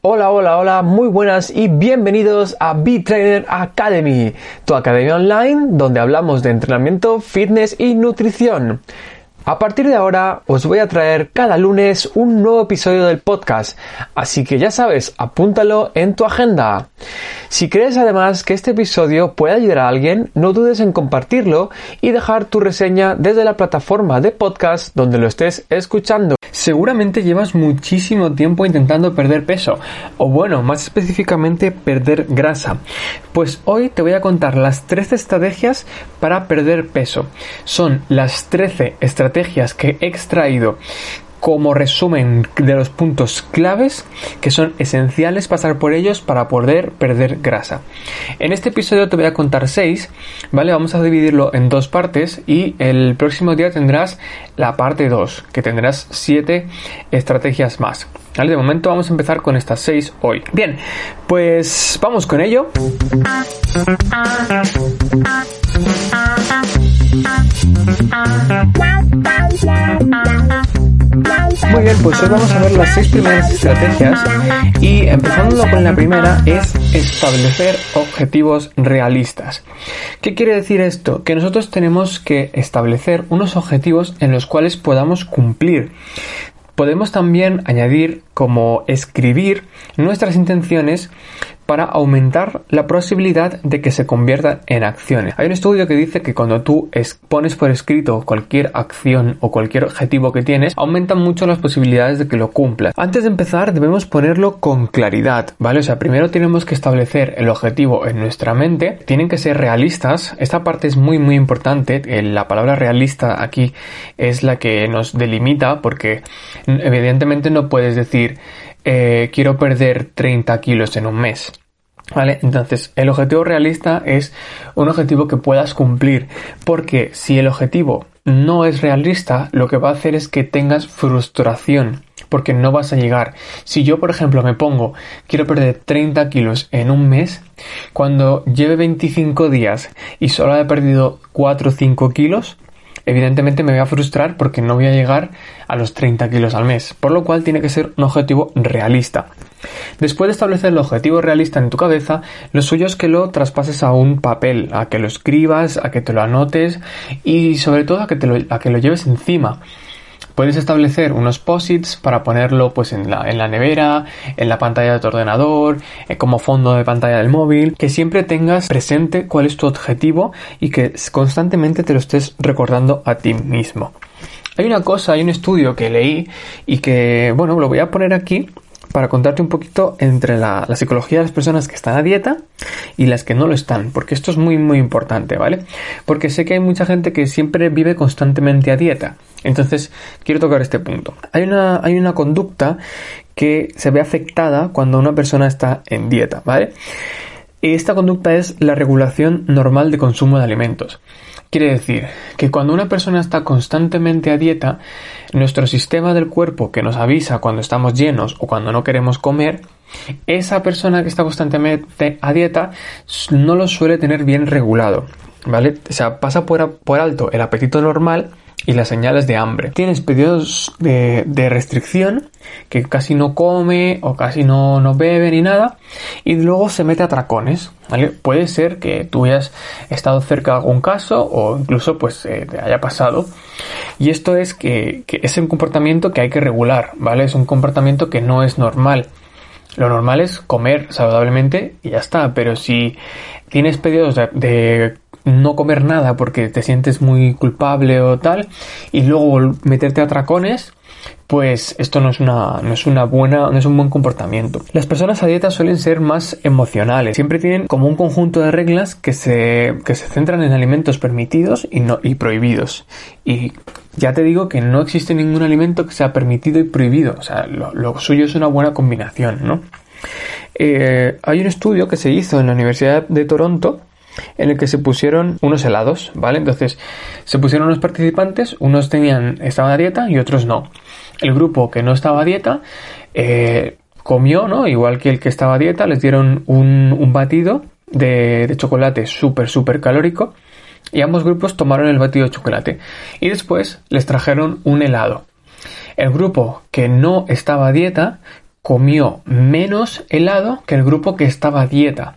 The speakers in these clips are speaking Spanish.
Hola, hola, hola, muy buenas y bienvenidos a B-Trainer Academy, tu academia online donde hablamos de entrenamiento, fitness y nutrición. A partir de ahora os voy a traer cada lunes un nuevo episodio del podcast, así que ya sabes, apúntalo en tu agenda. Si crees además que este episodio puede ayudar a alguien, no dudes en compartirlo y dejar tu reseña desde la plataforma de podcast donde lo estés escuchando. Seguramente llevas muchísimo tiempo intentando perder peso, o bueno, más específicamente perder grasa. Pues hoy te voy a contar las 13 estrategias para perder peso. Son las 13 estrategias que he extraído como resumen de los puntos claves que son esenciales pasar por ellos para poder perder grasa. En este episodio te voy a contar 6, ¿vale? Vamos a dividirlo en dos partes y el próximo día tendrás la parte 2, que tendrás 7 estrategias más. ¿Vale? De momento vamos a empezar con estas 6 hoy. Bien, pues vamos con ello. Muy bien, pues hoy vamos a ver las seis primeras estrategias y empezando con la primera es establecer objetivos realistas. ¿Qué quiere decir esto? Que nosotros tenemos que establecer unos objetivos en los cuales podamos cumplir. Podemos también añadir como escribir nuestras intenciones para aumentar la posibilidad de que se conviertan en acciones. Hay un estudio que dice que cuando tú pones por escrito cualquier acción o cualquier objetivo que tienes, aumentan mucho las posibilidades de que lo cumplas. Antes de empezar, debemos ponerlo con claridad, ¿vale? O sea, primero tenemos que establecer el objetivo en nuestra mente, tienen que ser realistas. Esta parte es muy, muy importante. La palabra realista aquí es la que nos delimita porque evidentemente no puedes decir eh, quiero perder 30 kilos en un mes. ¿Vale? Entonces, el objetivo realista es un objetivo que puedas cumplir, porque si el objetivo no es realista, lo que va a hacer es que tengas frustración, porque no vas a llegar. Si yo, por ejemplo, me pongo, quiero perder 30 kilos en un mes, cuando lleve 25 días y solo he perdido 4 o 5 kilos, evidentemente me voy a frustrar porque no voy a llegar a los 30 kilos al mes, por lo cual tiene que ser un objetivo realista. Después de establecer el objetivo realista en tu cabeza, lo suyo es que lo traspases a un papel, a que lo escribas, a que te lo anotes y sobre todo a que, te lo, a que lo lleves encima. Puedes establecer unos posits para ponerlo pues en la, en la, nevera, en la pantalla de tu ordenador, eh, como fondo de pantalla del móvil, que siempre tengas presente cuál es tu objetivo y que constantemente te lo estés recordando a ti mismo. Hay una cosa, hay un estudio que leí y que, bueno, lo voy a poner aquí para contarte un poquito entre la, psicología de las personas que están a dieta y las que no lo están, porque esto es muy muy importante, ¿vale? Porque sé que hay mucha gente que siempre vive constantemente a dieta. Entonces, quiero tocar este punto. Hay una, hay una conducta que se ve afectada cuando una persona está en dieta, ¿vale? Y esta conducta es la regulación normal de consumo de alimentos. Quiere decir que cuando una persona está constantemente a dieta, nuestro sistema del cuerpo que nos avisa cuando estamos llenos o cuando no queremos comer, esa persona que está constantemente a dieta no lo suele tener bien regulado. ¿Vale? O sea, pasa por, por alto el apetito normal y las señales de hambre. Tienes periodos de, restricción que casi no come o casi no, no, bebe ni nada y luego se mete a tracones. ¿vale? Puede ser que tú hayas estado cerca de algún caso o incluso pues eh, te haya pasado. Y esto es que, es un comportamiento que hay que regular, ¿vale? Es un comportamiento que no es normal. Lo normal es comer saludablemente y ya está, pero si tienes periodos de no comer nada porque te sientes muy culpable o tal y luego meterte a tracones pues esto no es una no es una buena no es un buen comportamiento las personas a dieta suelen ser más emocionales siempre tienen como un conjunto de reglas que se que se centran en alimentos permitidos y no y prohibidos y Ya te digo que no existe ningún alimento que sea permitido y prohibido. O sea, lo, suyo es una buena combinación, ¿no? Eh, hay un estudio que se hizo en la Universidad de Toronto en el que se pusieron unos helados, ¿vale? Entonces, se pusieron unos participantes, unos tenían, estaban a dieta y otros no. El grupo que no estaba a dieta eh, comió, ¿no? Igual que el que estaba a dieta, les dieron un, batido de, de chocolate súper, súper calórico y ambos grupos tomaron el batido de chocolate y después les trajeron un helado. El grupo que no estaba a dieta comió menos helado que el grupo que estaba a dieta.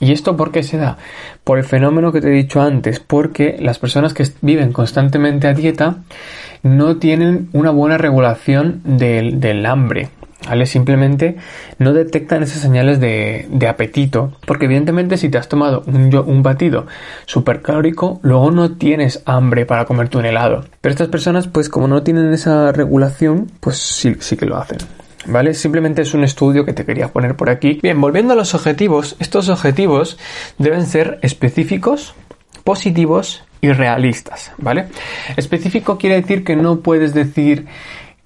¿Y esto por qué se da? Por el fenómeno que te he dicho antes, porque las personas que viven constantemente a dieta no tienen una buena regulación del, del hambre. ¿vale? Simplemente no detectan esas señales de, apetito, porque evidentemente si te has tomado un, un batido calórico luego no tienes hambre para comerte un helado. Pero estas personas, pues como no tienen esa regulación, pues sí que lo hacen. ¿Vale? Simplemente es un estudio que te quería poner por aquí. Bien, volviendo a los objetivos, estos objetivos deben ser específicos, positivos y realistas, ¿vale? Específico quiere decir que no puedes decir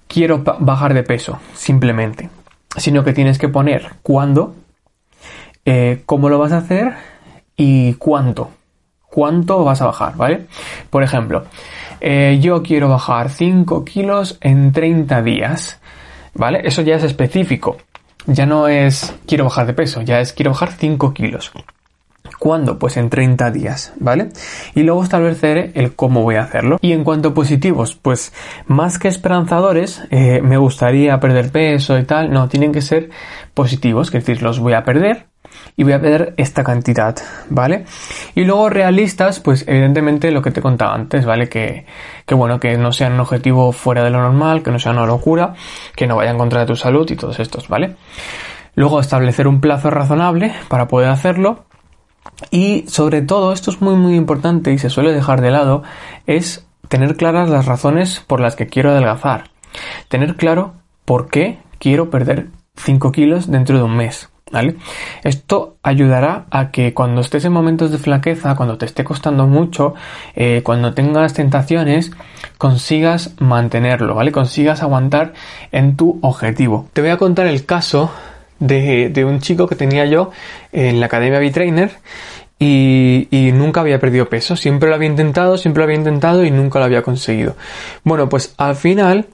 quiero bajar de peso, simplemente. Sino que tienes que poner cuándo, eh, cómo lo vas a hacer y cuánto. Cuánto vas a bajar, ¿vale? Por ejemplo, eh, yo quiero bajar 5 kilos en 30 días, ¿vale? Eso ya es específico. Ya no es quiero bajar de peso, ya es quiero bajar 5 kilos. ¿Cuándo? Pues en 30 días, ¿vale? Y luego establecer el cómo voy a hacerlo. Y en cuanto a positivos, pues más que esperanzadores, eh, me gustaría perder peso y tal, no, tienen que ser positivos, es decir, los voy a perder y voy a perder esta cantidad, ¿vale? Y luego realistas, pues evidentemente lo que te contaba antes, ¿vale? Que, que bueno, que no sean un objetivo fuera de lo normal, que no sea una locura, que no vaya en contra de tu salud y todos estos, ¿vale? Luego establecer un plazo razonable para poder hacerlo y sobre todo, esto es muy muy importante y se suele dejar de lado, es tener claras las razones por las que quiero adelgazar. Tener claro por qué quiero perder 5 kilos dentro de un mes. ¿Vale? Esto ayudará a que cuando estés en momentos de flaqueza, cuando te esté costando mucho, eh, cuando tengas tentaciones, consigas mantenerlo, ¿vale? Consigas aguantar en tu objetivo. Te voy a contar el caso de, un chico que tenía yo en la academia B-Trainer y, nunca había perdido peso. Siempre lo había intentado, siempre lo había intentado y nunca lo había conseguido. Bueno, pues al final,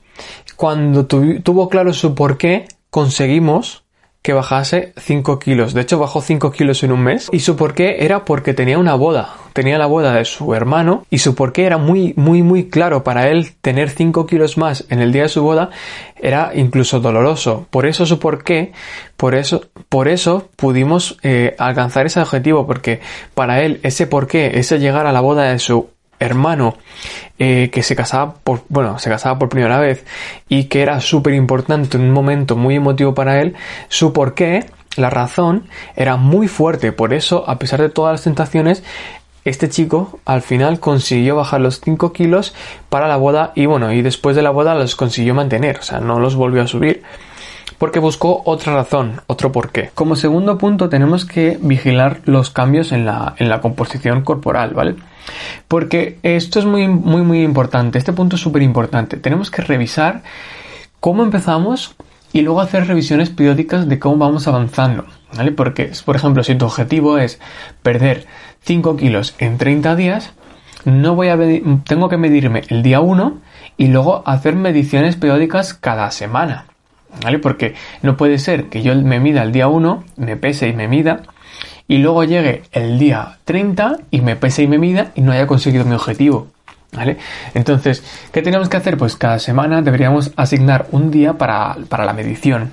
cuando tuvo claro su por qué, conseguimos que bajase 5 kilos. De hecho, bajó 5 kilos en un mes. Y su porqué era porque tenía una boda. Tenía la boda de su hermano. Y su porqué era muy, muy, muy claro. Para él, tener 5 kilos más en el día de su boda era incluso doloroso. Por eso su porqué, por eso, por eso pudimos eh, alcanzar ese objetivo. Porque para él, ese porqué, ese llegar a la boda de su hermano eh, que se casaba por bueno se casaba por primera vez y que era súper importante en un momento muy emotivo para él su porqué la razón era muy fuerte. Por eso a pesar de todas las tentaciones este chico al final consiguió bajar los 5 kilos para la boda y bueno y después de la boda los consiguió mantener o sea no los volvió a subir porque buscó otra razón, otro porqué. Como segundo punto tenemos que vigilar los cambios en la, en la composición corporal, ¿vale? Porque esto es muy, muy, muy importante. Este punto es súper importante. Tenemos que revisar cómo empezamos y luego hacer revisiones periódicas de cómo vamos avanzando. ¿Vale? Porque, por ejemplo, si tu objetivo es perder 5 kilos en 30 días, no voy a tengo que medirme el día 1 y luego hacer mediciones periódicas cada semana. ¿Vale? Porque no puede ser que yo me mida el día 1, me pese y me mida, y luego llegue el día 30 y me pese y me mida y no haya conseguido mi objetivo. ¿Vale? Entonces, ¿qué tenemos que hacer? Pues cada semana deberíamos asignar un día para, la medición.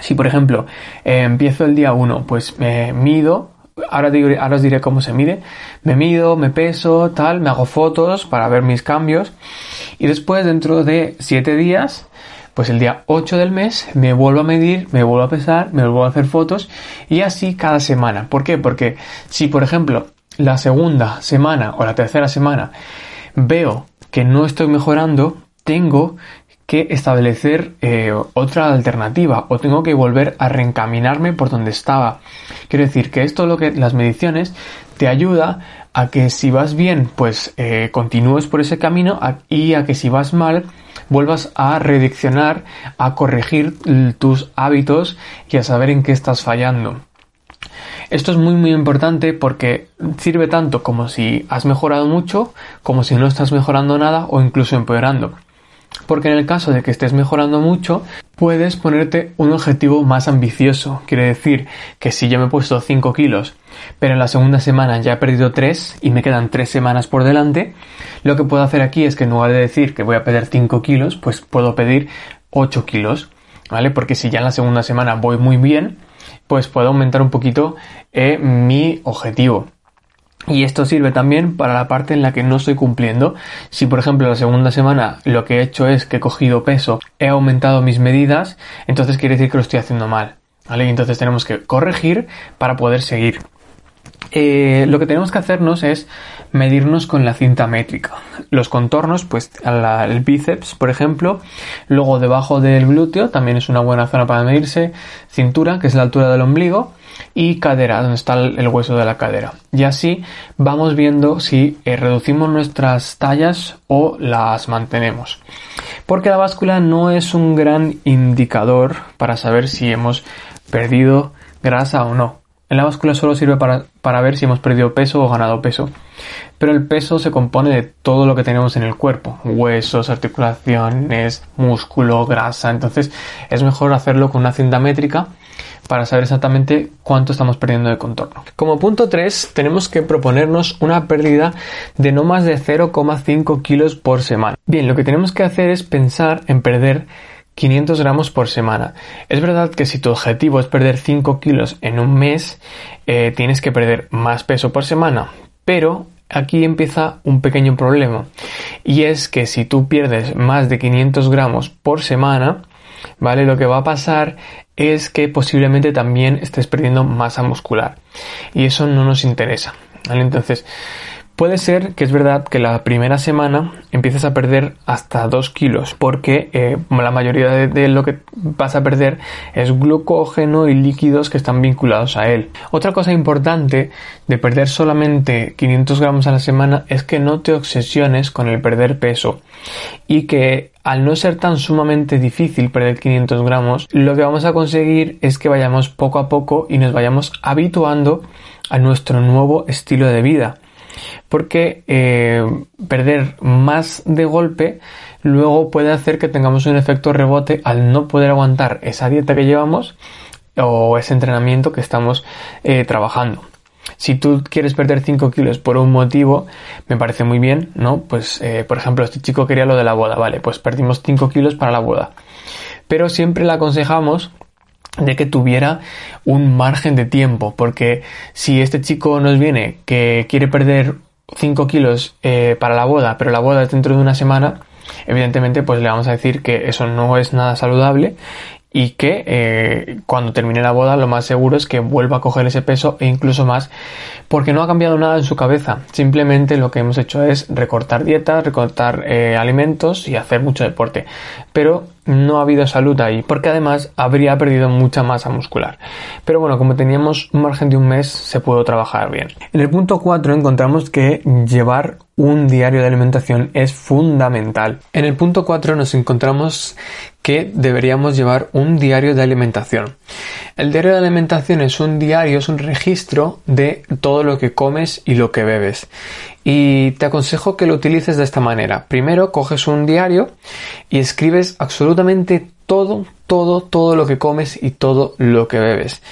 Si, por ejemplo, eh, empiezo el día 1, pues me mido, ahora, ahora os diré cómo se mide, me mido, me peso, tal, me hago fotos para ver mis cambios y después dentro de 7 días pues el día 8 del mes me vuelvo a medir, me vuelvo a pesar, me vuelvo a hacer fotos y así cada semana. ¿Por qué? Porque si por ejemplo la segunda semana o la tercera semana veo que no estoy mejorando, tengo que establecer eh, otra alternativa o tengo que volver a reencaminarme por donde estaba. Quiero decir que esto lo que las mediciones te ayuda a que si vas bien, pues eh, continúes por ese camino y a que si vas mal, vuelvas a rediccionar, a corregir tus hábitos y a saber en qué estás fallando. Esto es muy muy importante porque sirve tanto como si has mejorado mucho, como si no estás mejorando nada o incluso empeorando. Porque en el caso de que estés mejorando mucho, puedes ponerte un objetivo más ambicioso. Quiere decir que si yo me he puesto 5 kilos, pero en la segunda semana ya he perdido 3 y me quedan 3 semanas por delante, lo que puedo hacer aquí es que en lugar de decir que voy a perder 5 kilos, pues puedo pedir 8 kilos. ¿Vale? Porque si ya en la segunda semana voy muy bien, pues puedo aumentar un poquito eh, mi objetivo. Y esto sirve también para la parte en la que no estoy cumpliendo. Si por ejemplo la segunda semana lo que he hecho es que he cogido peso, he aumentado mis medidas, entonces quiere decir que lo estoy haciendo mal. ¿Vale? Y entonces tenemos que corregir para poder seguir. Eh, lo que tenemos que hacernos es medirnos con la cinta métrica. Los contornos, pues el bíceps, por ejemplo, luego debajo del glúteo también es una buena zona para medirse, cintura, que es la altura del ombligo, y cadera, donde está el hueso de la cadera. Y así vamos viendo si eh, reducimos nuestras tallas o las mantenemos. Porque la báscula no es un gran indicador para saber si hemos perdido grasa o no. En la báscula solo sirve para, para, ver si hemos perdido peso o ganado peso. Pero el peso se compone de todo lo que tenemos en el cuerpo. Huesos, articulaciones, músculo, grasa. Entonces es mejor hacerlo con una cinta métrica para saber exactamente cuánto estamos perdiendo de contorno. Como punto 3 tenemos que proponernos una pérdida de no más de 0,5 kilos por semana. Bien, lo que tenemos que hacer es pensar en perder 500 gramos por semana. Es verdad que si tu objetivo es perder 5 kilos en un mes, eh, tienes que perder más peso por semana. Pero aquí empieza un pequeño problema. Y es que si tú pierdes más de 500 gramos por semana, ¿vale? Lo que va a pasar es que posiblemente también estés perdiendo masa muscular. Y eso no nos interesa. Entonces, Puede ser que es verdad que la primera semana empieces a perder hasta 2 kilos, porque eh, la mayoría de, lo que vas a perder es glucógeno y líquidos que están vinculados a él. Otra cosa importante de perder solamente 500 gramos a la semana es que no te obsesiones con el perder peso y que al no ser tan sumamente difícil perder 500 gramos, lo que vamos a conseguir es que vayamos poco a poco y nos vayamos habituando a nuestro nuevo estilo de vida porque eh, perder más de golpe luego puede hacer que tengamos un efecto rebote al no poder aguantar esa dieta que llevamos o ese entrenamiento que estamos eh, trabajando. Si tú quieres perder 5 kilos por un motivo, me parece muy bien, ¿no? Pues, eh, por ejemplo, este chico quería lo de la boda, vale, pues perdimos 5 kilos para la boda. Pero siempre le aconsejamos de que tuviera un margen de tiempo, porque si este chico nos viene que quiere perder 5 kilos eh, para la boda, pero la boda es dentro de una semana, evidentemente pues le vamos a decir que eso no es nada saludable y que eh, cuando termine la boda lo más seguro es que vuelva a coger ese peso e incluso más porque no ha cambiado nada en su cabeza. Simplemente lo que hemos hecho es recortar dietas recortar eh, alimentos y hacer mucho deporte. Pero no ha habido salud ahí, porque además habría perdido mucha masa muscular. Pero bueno, como teníamos un margen de un mes, se pudo trabajar bien. En el punto 4 encontramos que llevar un diario de alimentación es fundamental. En el punto 4 nos encontramos que deberíamos llevar un diario de alimentación. El diario de alimentación es un diario, es un registro de todo lo que comes y lo que bebes. Y te aconsejo que lo utilices de esta manera. Primero coges un diario y escribes absolutamente todo, todo, todo lo que comes y todo lo que bebes.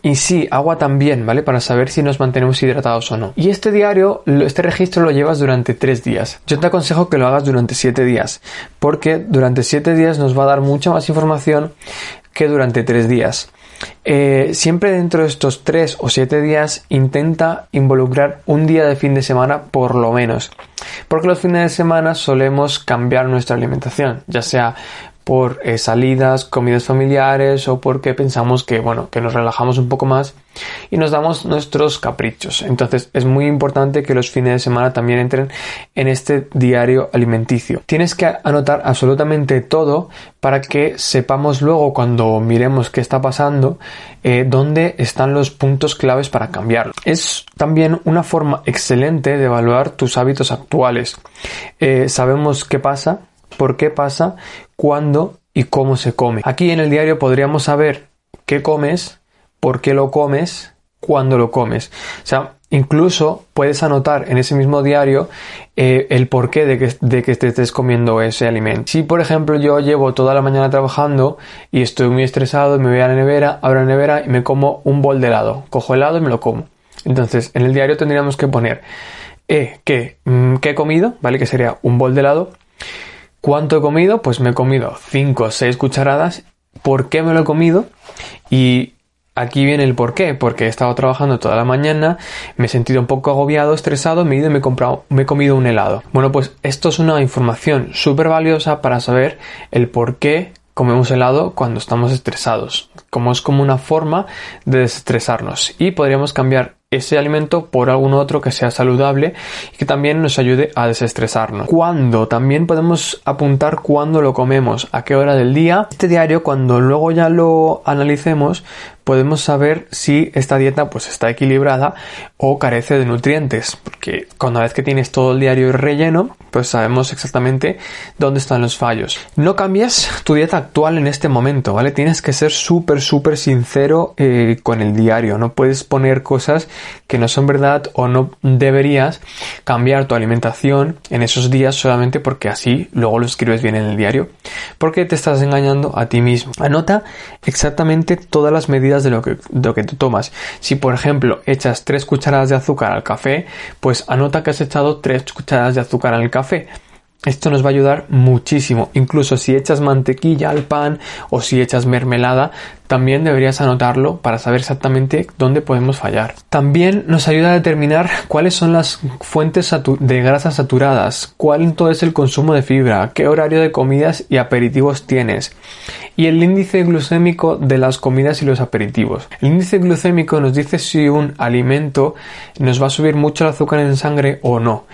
Y sí, agua también, ¿vale? Para saber si nos mantenemos hidratados o no. Y este diario, este registro lo llevas durante tres días. Yo te aconsejo que lo hagas durante siete días, porque durante siete días nos va a dar mucha más información que durante tres días. Eh, siempre dentro de estos tres o siete días intenta involucrar un día de fin de semana por lo menos. Porque los fines de semana solemos cambiar nuestra alimentación, ya sea por eh, salidas, comidas familiares o porque pensamos que, bueno, que nos relajamos un poco más y nos damos nuestros caprichos. Entonces es muy importante que los fines de semana también entren en este diario alimenticio. Tienes que anotar absolutamente todo para que sepamos luego cuando miremos qué está pasando eh, dónde están los puntos claves para cambiarlo. Es también una forma excelente de evaluar tus hábitos actuales. Eh, sabemos qué pasa, por qué pasa, cuándo y cómo se come. Aquí en el diario podríamos saber qué comes, por qué lo comes, cuándo lo comes. O sea, incluso puedes anotar en ese mismo diario eh, el porqué de que, de que te estés comiendo ese alimento. Si, por ejemplo, yo llevo toda la mañana trabajando y estoy muy estresado, me voy a la nevera, abro la nevera y me como un bol de helado. Cojo helado y me lo como. Entonces, en el diario tendríamos que poner eh, ¿qué, mm, ¿qué he comido? ¿Vale? Que sería un bol de helado. ¿Cuánto he comido? Pues me he comido 5 o 6 cucharadas. ¿Por qué me lo he comido? Y Aquí viene el por qué, porque he estado trabajando toda la mañana, me he sentido un poco agobiado, estresado, me he ido y me he, comprado, me he comido un helado. Bueno, pues esto es una información súper valiosa para saber el por qué comemos helado cuando estamos estresados, como es como una forma de desestresarnos y podríamos cambiar ese alimento por algún otro que sea saludable y que también nos ayude a desestresarnos. ¿Cuándo? También podemos apuntar cuándo lo comemos, a qué hora del día. Este diario, cuando luego ya lo analicemos, podemos saber si esta dieta pues está equilibrada o carece de nutrientes, porque una vez que tienes todo el diario relleno, pues sabemos exactamente dónde están los fallos. No cambies tu dieta actual en este momento, ¿vale? Tienes que ser súper, súper sincero eh, con el diario, no puedes poner cosas que no son verdad o no deberías cambiar tu alimentación en esos días solamente porque así luego lo escribes bien en el diario, porque te estás engañando a ti mismo. Anota exactamente todas las medidas de lo que, de lo que tomas. Si por ejemplo echas 3 cucharadas de azúcar al café, pues anota que has echado 3 cucharadas de azúcar al café. Esto nos va a ayudar muchísimo. Incluso si echas mantequilla al pan o si echas mermelada, también deberías anotarlo para saber exactamente dónde podemos fallar. También nos ayuda a determinar cuáles son las fuentes de grasas saturadas, cuánto es el consumo de fibra, qué horario de comidas y aperitivos tienes y el índice glucémico de las comidas y los aperitivos. El índice glucémico nos dice si un alimento nos va a subir mucho el azúcar en sangre o no.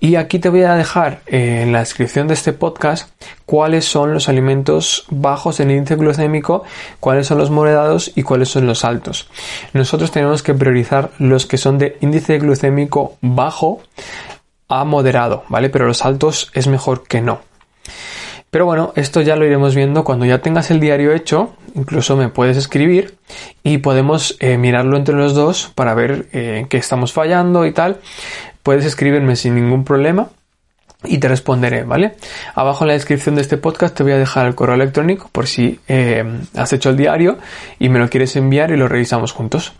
Y aquí te voy a dejar eh, en la descripción de este podcast cuáles son los alimentos bajos en índice glucémico, cuáles son los moderados y cuáles son los altos. Nosotros tenemos que priorizar los que son de índice glucémico bajo a moderado, ¿vale? Pero los altos es mejor que no. Pero bueno, esto ya lo iremos viendo cuando ya tengas el diario hecho. Incluso me puedes escribir y podemos eh, mirarlo entre los dos para ver eh, qué estamos fallando y tal. Puedes escribirme sin ningún problema y te responderé, ¿vale? Abajo en la descripción de este podcast te voy a dejar el correo electrónico por si eh, has hecho el diario y me lo quieres enviar y lo revisamos juntos.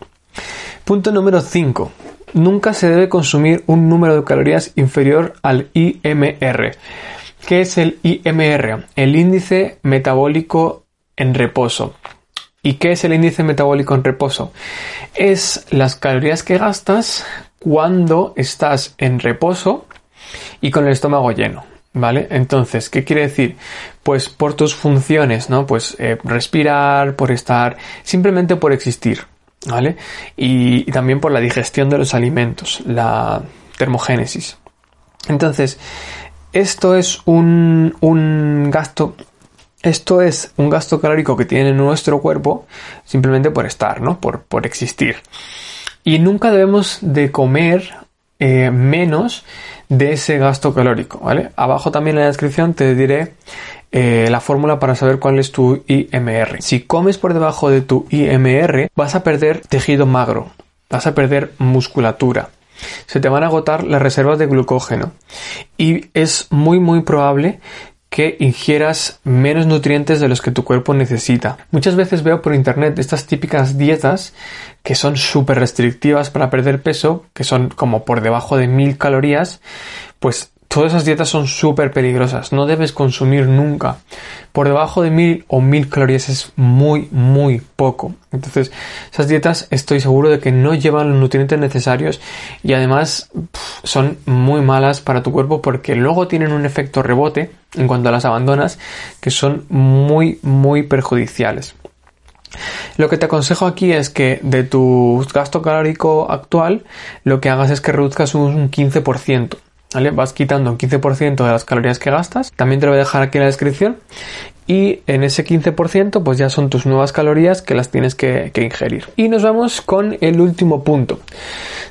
Punto número 5. Nunca se debe consumir un número de calorías inferior al IMR. ¿Qué es el IMR? El índice metabólico en reposo. ¿Y qué es el índice metabólico en reposo? Es las calorías que gastas cuando estás en reposo y con el estómago lleno. ¿Vale? Entonces, ¿qué quiere decir? Pues por tus funciones, ¿no? Pues eh, respirar, por estar, simplemente por existir, ¿vale? y también por la digestión de los alimentos, la termogénesis. Entonces, esto es un, un gasto esto es un gasto calórico que tiene nuestro cuerpo simplemente por estar, ¿no? Por, por existir. Y nunca debemos de comer eh, menos de ese gasto calórico, ¿vale? Abajo también en la descripción te diré eh, la fórmula para saber cuál es tu IMR. Si comes por debajo de tu IMR, vas a perder tejido magro, vas a perder musculatura se te van a agotar las reservas de glucógeno y es muy muy probable que ingieras menos nutrientes de los que tu cuerpo necesita. Muchas veces veo por internet estas típicas dietas que son súper restrictivas para perder peso, que son como por debajo de mil calorías, pues todas esas dietas son súper peligrosas. No debes consumir nunca. Por debajo de mil o mil calorías es muy, muy poco. Entonces, esas dietas estoy seguro de que no llevan los nutrientes necesarios y además son muy malas para tu cuerpo porque luego tienen un efecto rebote en cuanto a las abandonas que son muy, muy perjudiciales. Lo que te aconsejo aquí es que de tu gasto calórico actual, lo que hagas es que reduzcas un 15%. Vas quitando un 15% de las calorías que gastas. También te lo voy a dejar aquí en la descripción. Y en ese 15% pues ya son tus nuevas calorías que las tienes que, ingerir. Y nos vamos con el último punto.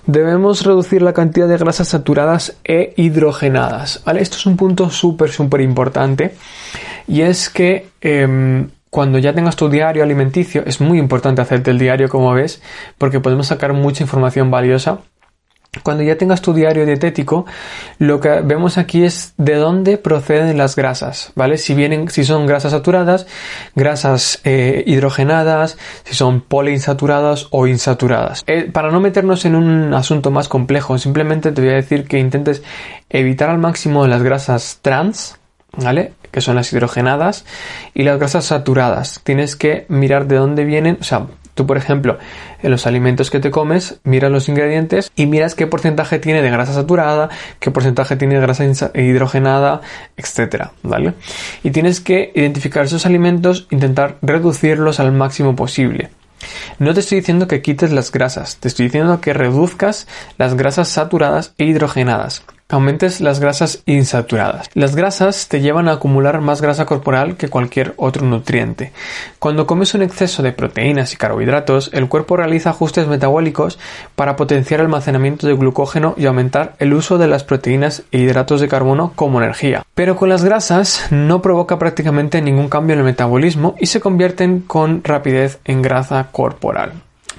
Debemos reducir la cantidad de grasas saturadas e hidrogenadas. ¿Vale? Esto es un punto súper, súper importante. Y es que... Eh, cuando ya tengas tu diario alimenticio, es muy importante hacerte el diario como ves, porque podemos sacar mucha información valiosa. Cuando ya tengas tu diario dietético, lo que vemos aquí es de dónde proceden las grasas, ¿vale? Si vienen, si son grasas saturadas, grasas eh, hidrogenadas, si son poliinsaturadas o insaturadas. Eh, para no meternos en un asunto más complejo, simplemente te voy a decir que intentes evitar al máximo las grasas trans, ¿vale? Que son las hidrogenadas y las grasas saturadas. Tienes que mirar de dónde vienen, o sea, tú por ejemplo, en los alimentos que te comes, miras los ingredientes y miras qué porcentaje tiene de grasa saturada, qué porcentaje tiene de grasa hidrogenada, etcétera, ¿vale? Y tienes que identificar esos alimentos, intentar reducirlos al máximo posible. No te estoy diciendo que quites las grasas, te estoy diciendo que reduzcas las grasas saturadas e hidrogenadas aumentes las grasas insaturadas. Las grasas te llevan a acumular más grasa corporal que cualquier otro nutriente. Cuando comes un exceso de proteínas y carbohidratos, el cuerpo realiza ajustes metabólicos para potenciar el almacenamiento de glucógeno y aumentar el uso de las proteínas e hidratos de carbono como energía. Pero con las grasas no provoca prácticamente ningún cambio en el metabolismo y se convierten con rapidez en grasa corporal.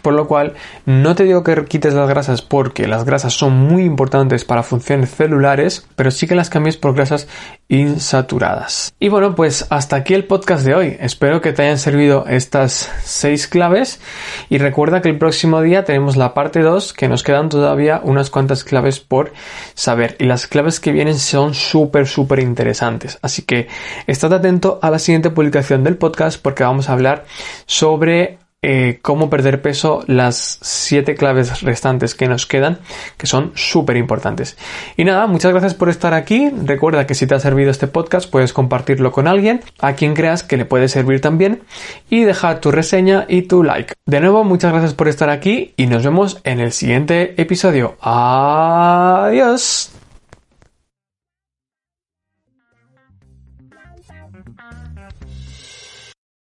Por lo cual, no te digo que quites las grasas porque las grasas son muy importantes para funciones celulares, pero sí que las cambies por grasas insaturadas. Y bueno, pues hasta aquí el podcast de hoy. Espero que te hayan servido estas seis claves y recuerda que el próximo día tenemos la parte 2 que nos quedan todavía unas cuantas claves por saber y las claves que vienen son súper súper interesantes. Así que estad atento a la siguiente publicación del podcast porque vamos a hablar sobre eh, cómo perder peso las siete claves restantes que nos quedan, que son súper importantes. Y nada, muchas gracias por estar aquí. Recuerda que si te ha servido este podcast, puedes compartirlo con alguien, a quien creas que le puede servir también, y dejar tu reseña y tu like. De nuevo, muchas gracias por estar aquí y nos vemos en el siguiente episodio. Adiós.